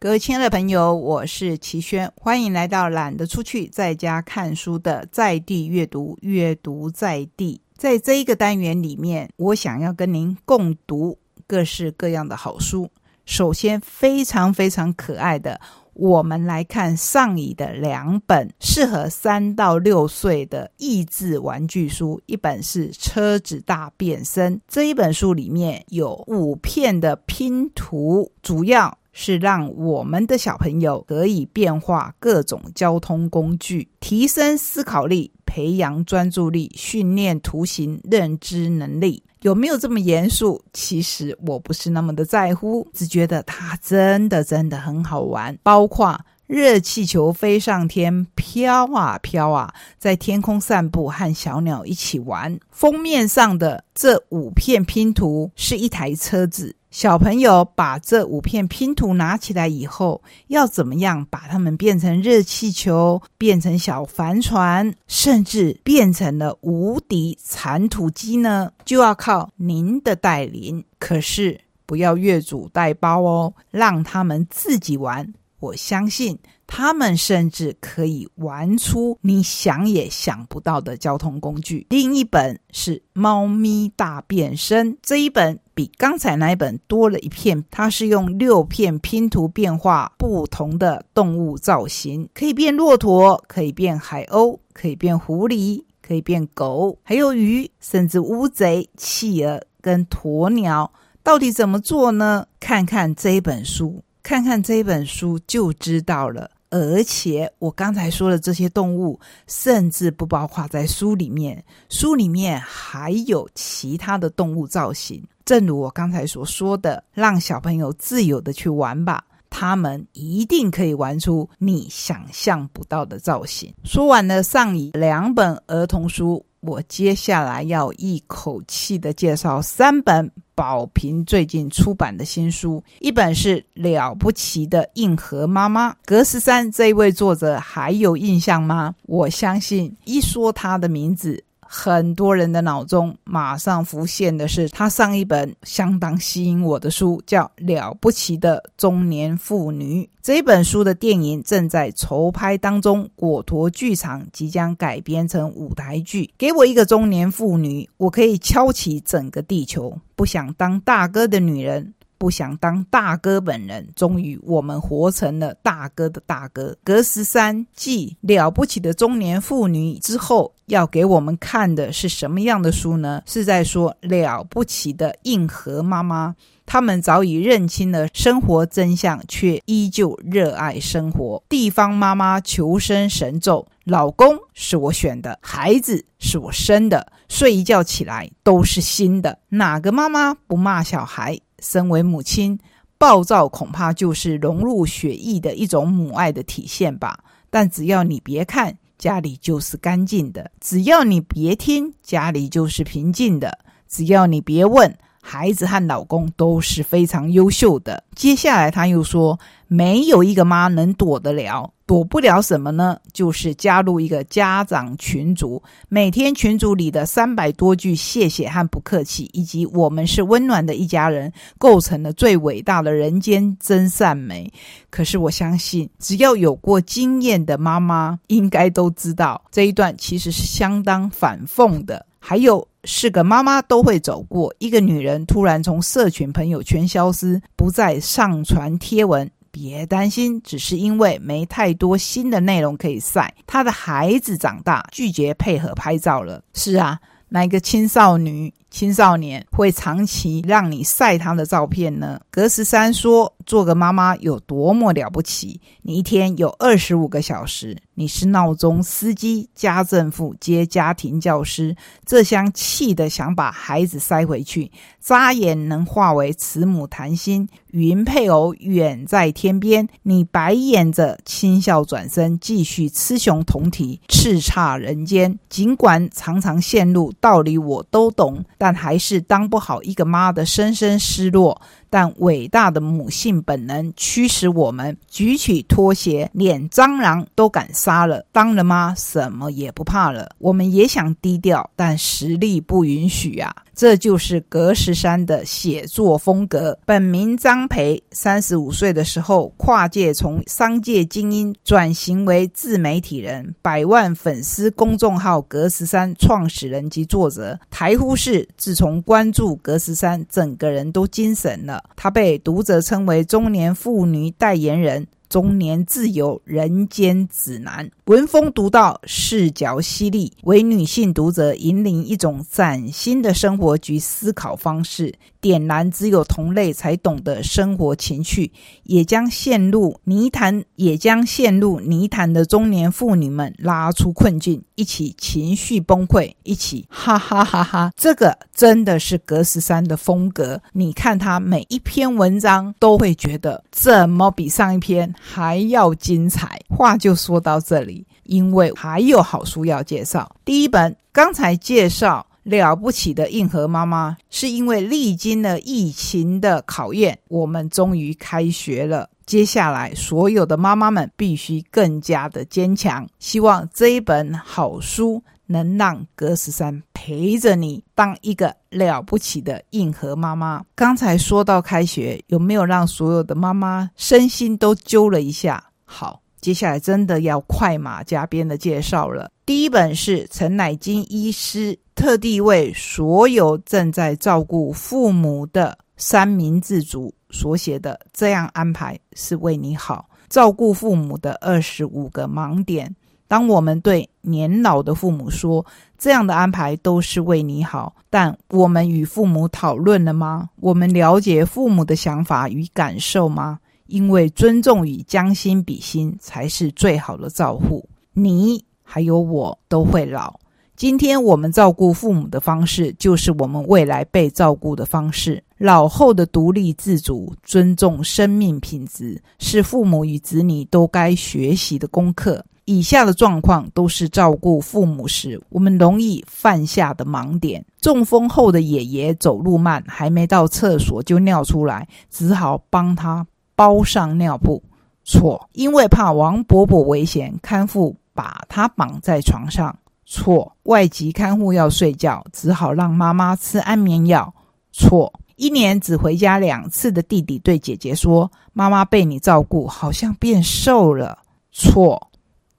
各位亲爱的朋友，我是齐轩，欢迎来到懒得出去在家看书的在地阅读，阅读在地。在这一个单元里面，我想要跟您共读各式各样的好书。首先，非常非常可爱的，我们来看上乙的两本适合三到六岁的益智玩具书，一本是《车子大变身》，这一本书里面有五片的拼图，主要。是让我们的小朋友可以变化各种交通工具，提升思考力，培养专注力，训练图形认知能力。有没有这么严肃？其实我不是那么的在乎，只觉得它真的真的很好玩，包括。热气球飞上天，飘啊飘啊，在天空散步，和小鸟一起玩。封面上的这五片拼图是一台车子。小朋友把这五片拼图拿起来以后，要怎么样把它们变成热气球，变成小帆船，甚至变成了无敌铲土机呢？就要靠您的带领。可是不要越俎代庖哦，让他们自己玩。我相信他们甚至可以玩出你想也想不到的交通工具。另一本是《猫咪大变身》，这一本比刚才那一本多了一片，它是用六片拼图变化不同的动物造型，可以变骆驼，可以变海鸥，可以变狐狸，可以变狗，还有鱼，甚至乌贼、企鹅跟鸵鸟。到底怎么做呢？看看这一本书。看看这本书就知道了。而且我刚才说的这些动物，甚至不包括在书里面。书里面还有其他的动物造型。正如我刚才所说的，让小朋友自由的去玩吧，他们一定可以玩出你想象不到的造型。说完了上一两本儿童书。我接下来要一口气的介绍三本宝瓶最近出版的新书，一本是了不起的硬核妈妈格十三这一位作者还有印象吗？我相信一说他的名字。很多人的脑中马上浮现的是他上一本相当吸引我的书，叫《了不起的中年妇女》。这本书的电影正在筹拍当中，果陀剧场即将改编成舞台剧。给我一个中年妇女，我可以敲起整个地球。不想当大哥的女人。不想当大哥本人，终于我们活成了大哥的大哥。格十三继了不起的中年妇女之后，要给我们看的是什么样的书呢？是在说了不起的硬核妈妈，他们早已认清了生活真相，却依旧热爱生活。地方妈妈求生神咒：老公是我选的，孩子是我生的，睡一觉起来都是新的。哪个妈妈不骂小孩？身为母亲，暴躁恐怕就是融入血液的一种母爱的体现吧。但只要你别看，家里就是干净的；只要你别听，家里就是平静的；只要你别问，孩子和老公都是非常优秀的。接下来他又说，没有一个妈能躲得了。躲不了什么呢？就是加入一个家长群组，每天群组里的三百多句谢谢和不客气，以及我们是温暖的一家人，构成了最伟大的人间真善美。可是我相信，只要有过经验的妈妈，应该都知道这一段其实是相当反讽的。还有，是个妈妈都会走过，一个女人突然从社群朋友圈消失，不再上传贴文。别担心，只是因为没太多新的内容可以晒。他的孩子长大，拒绝配合拍照了。是啊，哪个青少女、青少年会长期让你晒他的照片呢？格十三说。做个妈妈有多么了不起？你一天有二十五个小时，你是闹钟、司机、家政妇、接家庭教师。这厢气的想把孩子塞回去，眨眼能化为慈母谈心。云配偶远在天边，你白眼着轻笑转身，继续雌雄同体，叱咤人间。尽管常常陷入道理我都懂，但还是当不好一个妈的深深失落。但伟大的母性本能驱使我们举起拖鞋，连蟑螂都敢杀了。当了妈，什么也不怕了。我们也想低调，但实力不允许啊。这就是格十三的写作风格。本名张培，三十五岁的时候跨界从商界精英转型为自媒体人，百万粉丝公众号格十三创始人及作者。台呼市自从关注格十三，整个人都精神了。他被读者称为中年妇女代言人。中年自由人间指南，文风独到，视角犀利，为女性读者引领一种崭新的生活及思考方式，点燃只有同类才懂的生活情趣，也将陷入泥潭，也将陷入泥潭的中年妇女们拉出困境，一起情绪崩溃，一起哈哈哈哈！这个真的是格十三的风格。你看他每一篇文章，都会觉得怎么比上一篇？还要精彩，话就说到这里，因为还有好书要介绍。第一本刚才介绍了不起的硬核妈妈，是因为历经了疫情的考验，我们终于开学了。接下来所有的妈妈们必须更加的坚强。希望这一本好书能让格十三陪着你当一个了不起的硬核妈妈。刚才说到开学，有没有让所有的妈妈身心都揪了一下？好，接下来真的要快马加鞭的介绍了。第一本是陈乃金医师特地为所有正在照顾父母的三明治族。所写的这样安排是为你好，照顾父母的二十五个盲点。当我们对年老的父母说这样的安排都是为你好，但我们与父母讨论了吗？我们了解父母的想法与感受吗？因为尊重与将心比心才是最好的照顾。你还有我都会老。今天我们照顾父母的方式，就是我们未来被照顾的方式。老后的独立自主、尊重生命品质，是父母与子女都该学习的功课。以下的状况都是照顾父母时我们容易犯下的盲点：中风后的爷爷走路慢，还没到厕所就尿出来，只好帮他包上尿布。错，因为怕王伯伯危险，看护把他绑在床上。错，外籍看护要睡觉，只好让妈妈吃安眠药。错，一年只回家两次的弟弟对姐姐说：“妈妈被你照顾，好像变瘦了。”错，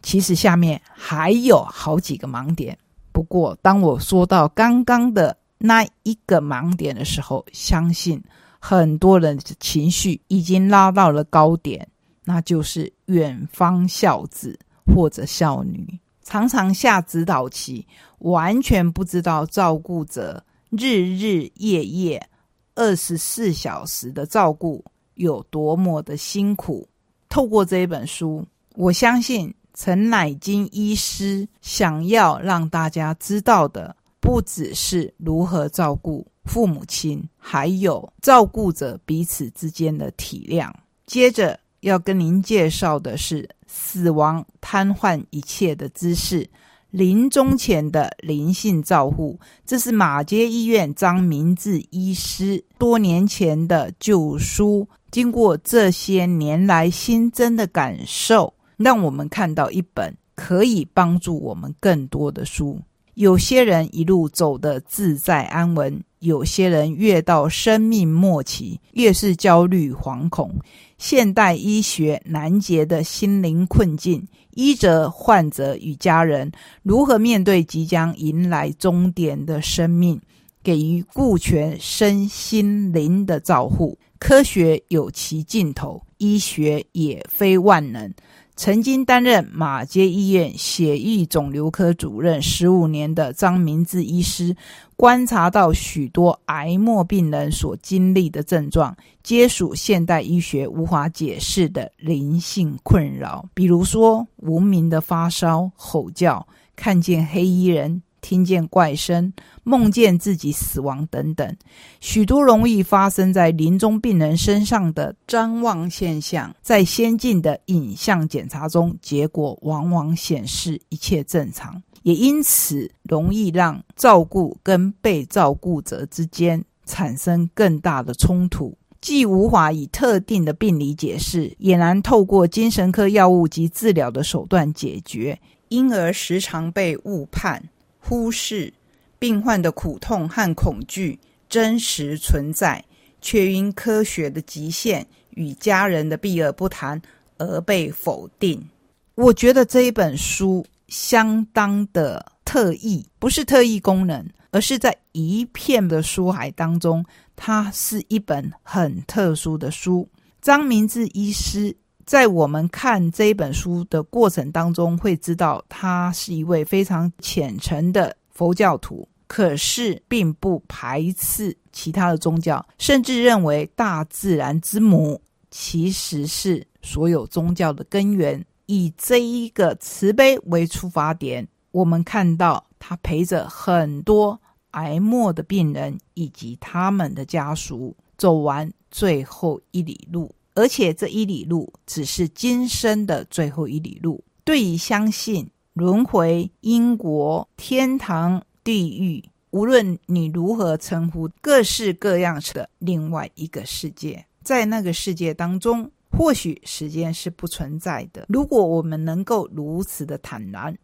其实下面还有好几个盲点。不过，当我说到刚刚的那一个盲点的时候，相信很多人的情绪已经拉到了高点，那就是远方孝子或者孝女。常常下指导棋，完全不知道照顾者日日夜夜二十四小时的照顾有多么的辛苦。透过这一本书，我相信陈乃金医师想要让大家知道的，不只是如何照顾父母亲，还有照顾者彼此之间的体谅。接着要跟您介绍的是。死亡瘫痪一切的姿势，临终前的灵性照护，这是马街医院张明志医师多年前的旧书。经过这些年来新增的感受，让我们看到一本可以帮助我们更多的书。有些人一路走得自在安稳，有些人越到生命末期，越是焦虑惶恐。现代医学难解的心灵困境，医者、患者与家人如何面对即将迎来终点的生命，给予顾全身心灵的照护。科学有其尽头，医学也非万能。曾经担任马街医院血液肿瘤科主任十五年的张明志医师，观察到许多癌末病人所经历的症状，皆属现代医学无法解释的灵性困扰，比如说无名的发烧、吼叫、看见黑衣人。听见怪声、梦见自己死亡等等，许多容易发生在临终病人身上的张望现象，在先进的影像检查中，结果往往显示一切正常，也因此容易让照顾跟被照顾者之间产生更大的冲突，既无法以特定的病理解释，也难透过精神科药物及治疗的手段解决，因而时常被误判。忽视病患的苦痛和恐惧真实存在，却因科学的极限与家人的避而不谈而被否定。我觉得这一本书相当的特异，不是特异功能，而是在一片的书海当中，它是一本很特殊的书。张明志医师在我们看这本书的过程当中，会知道他是一位非常虔诚的佛教徒，可是并不排斥其他的宗教，甚至认为大自然之母其实是所有宗教的根源。以这一个慈悲为出发点，我们看到他陪着很多癌末的病人以及他们的家属走完最后一里路，而且这一里路只是今生的最后一里路。对于相信轮回、因果、天堂、地狱，无论你如何称呼，各式各样的另外一个世界，在那个世界当中。或许时间是不存在的。如果我们能够如此的坦然，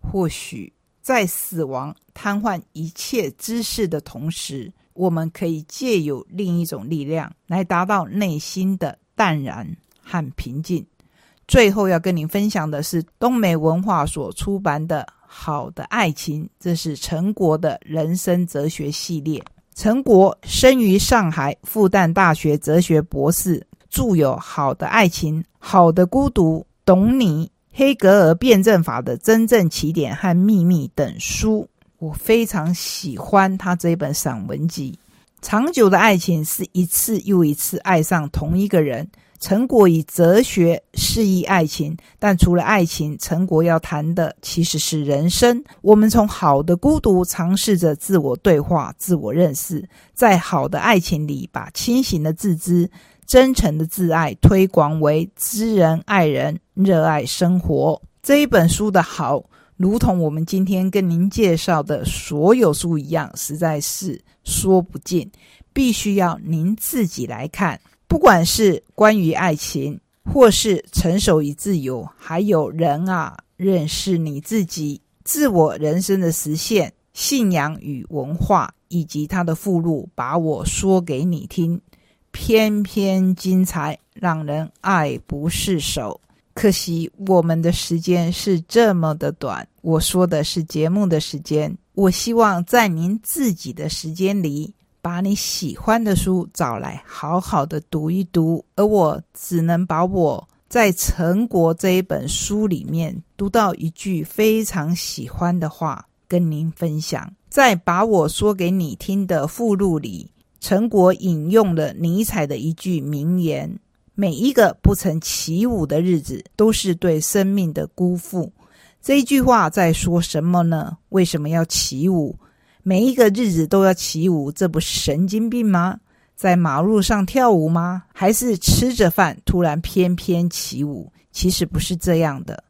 或许在死亡瘫痪一切知识的同时，我们可以借有另一种力量来达到内心的淡然和平静。最后要跟您分享的是东美文化所出版的《好的爱情》，这是陈国的人生哲学系列。陈国生于上海，复旦大学哲学博士。著有《好的爱情》《好的孤独》《懂你》《黑格尔辩证法的真正起点》和《秘密》等书，我非常喜欢他这一本散文集。长久的爱情是一次又一次爱上同一个人。陈果以哲学示意爱情，但除了爱情，陈果要谈的其实是人生。我们从好的孤独尝试着自我对话、自我认识，在好的爱情里，把清醒的自知。真诚的自爱推广为知人爱人、热爱生活。这一本书的好，如同我们今天跟您介绍的所有书一样，实在是说不尽，必须要您自己来看。不管是关于爱情，或是成熟与自由，还有人啊，认识你自己、自我人生的实现、信仰与文化，以及它的附录，把我说给你听。偏偏精彩，让人爱不释手。可惜我们的时间是这么的短。我说的是节目的时间。我希望在您自己的时间里，把你喜欢的书找来，好好的读一读。而我只能把我在《成果》这一本书里面读到一句非常喜欢的话，跟您分享。在把我说给你听的附录里。陈果引用了尼采的一句名言：“每一个不曾起舞的日子，都是对生命的辜负。”这一句话在说什么呢？为什么要起舞？每一个日子都要起舞，这不是神经病吗？在马路上跳舞吗？还是吃着饭突然翩翩起舞？其实不是这样的。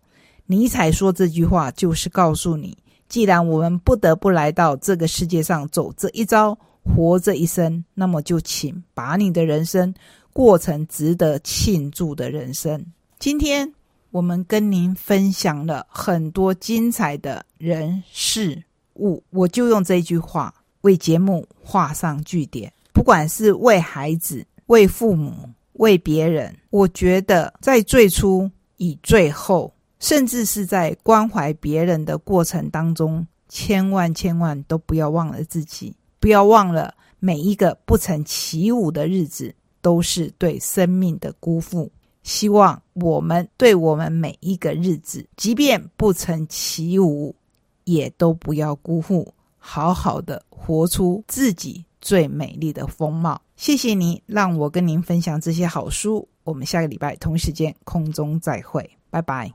尼采说这句话，就是告诉你：既然我们不得不来到这个世界上走这一遭。活这一生，那么就请把你的人生过成值得庆祝的人生。今天我们跟您分享了很多精彩的人事物，我就用这句话为节目画上句点。不管是为孩子、为父母、为别人，我觉得在最初、以最后，甚至是在关怀别人的过程当中，千万千万都不要忘了自己。不要忘了，每一个不曾起舞的日子，都是对生命的辜负。希望我们对我们每一个日子，即便不曾起舞，也都不要辜负，好好的活出自己最美丽的风貌。谢谢你让我跟您分享这些好书。我们下个礼拜同时间空中再会，拜拜。